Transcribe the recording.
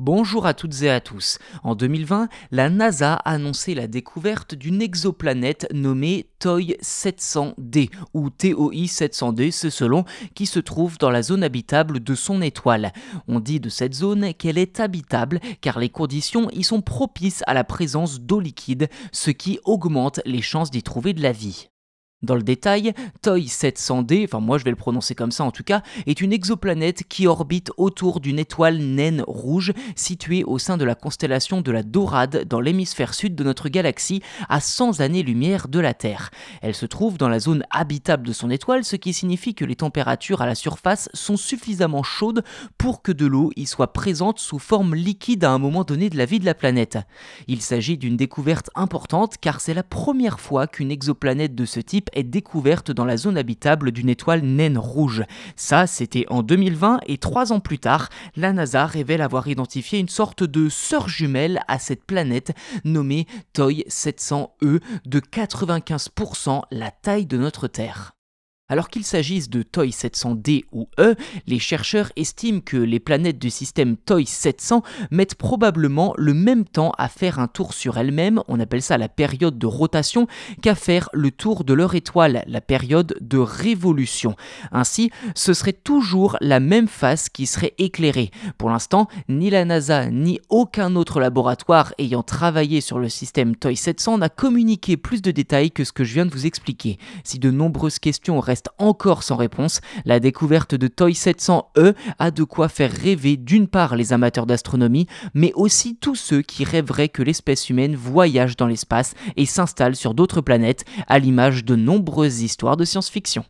Bonjour à toutes et à tous. En 2020, la NASA a annoncé la découverte d'une exoplanète nommée TOI 700D ou TOI 700D, c'est selon, qui se trouve dans la zone habitable de son étoile. On dit de cette zone qu'elle est habitable car les conditions y sont propices à la présence d'eau liquide, ce qui augmente les chances d'y trouver de la vie. Dans le détail, TOI 700D, enfin moi je vais le prononcer comme ça en tout cas, est une exoplanète qui orbite autour d'une étoile naine rouge située au sein de la constellation de la Dorade dans l'hémisphère sud de notre galaxie à 100 années-lumière de la Terre. Elle se trouve dans la zone habitable de son étoile, ce qui signifie que les températures à la surface sont suffisamment chaudes pour que de l'eau y soit présente sous forme liquide à un moment donné de la vie de la planète. Il s'agit d'une découverte importante car c'est la première fois qu'une exoplanète de ce type est découverte dans la zone habitable d'une étoile naine rouge. Ça, c'était en 2020 et trois ans plus tard, la NASA révèle avoir identifié une sorte de sœur jumelle à cette planète nommée TOI 700E de 95% la taille de notre Terre. Alors qu'il s'agisse de TOI 700D ou E, les chercheurs estiment que les planètes du système TOI 700 mettent probablement le même temps à faire un tour sur elles-mêmes, on appelle ça la période de rotation, qu'à faire le tour de leur étoile, la période de révolution. Ainsi, ce serait toujours la même face qui serait éclairée. Pour l'instant, ni la NASA ni aucun autre laboratoire ayant travaillé sur le système TOI 700 n'a communiqué plus de détails que ce que je viens de vous expliquer. Si de nombreuses questions restent encore sans réponse, la découverte de TOI 700E a de quoi faire rêver d'une part les amateurs d'astronomie, mais aussi tous ceux qui rêveraient que l'espèce humaine voyage dans l'espace et s'installe sur d'autres planètes, à l'image de nombreuses histoires de science-fiction.